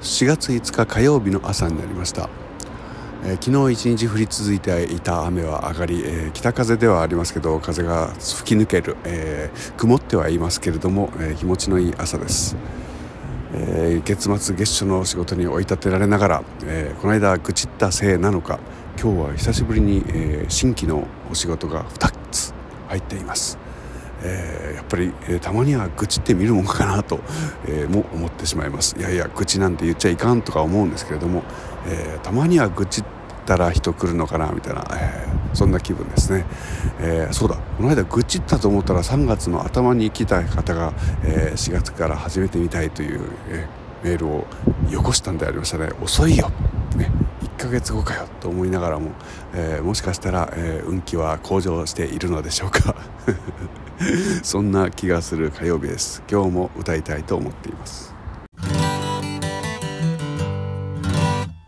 4月5日火曜日の朝になりました、えー、昨日一日降り続いていた雨は上がり、えー、北風ではありますけど風が吹き抜ける、えー、曇ってはいますけれども、え気持ちのいい朝です、え月末月初の仕事に追い立てられながら、えこの間愚痴ったせいなのか今日は久しぶりに、え新規のお仕事が2つ入っています。えー、やっぱり、えー、たまには愚痴ってみるもんかなと、えー、も思ってしまいます。いやいや愚痴なんて言っちゃいかんとか思うんですけれども、えたまには愚痴ったら人来るのかなみたいな、えそんな気分ですね、えそうだ。この間愚痴ったと思ったら3月の頭に来た方が、え4月から始めてみたいという、えメールをよこしたんでありましたね。遅いよ、ね、1ヶ月後かよと思いながらも、えもしかしたら、え運気は向上しているのでしょうか。そんな気がする火曜日です。今日も歌いたいと思っています。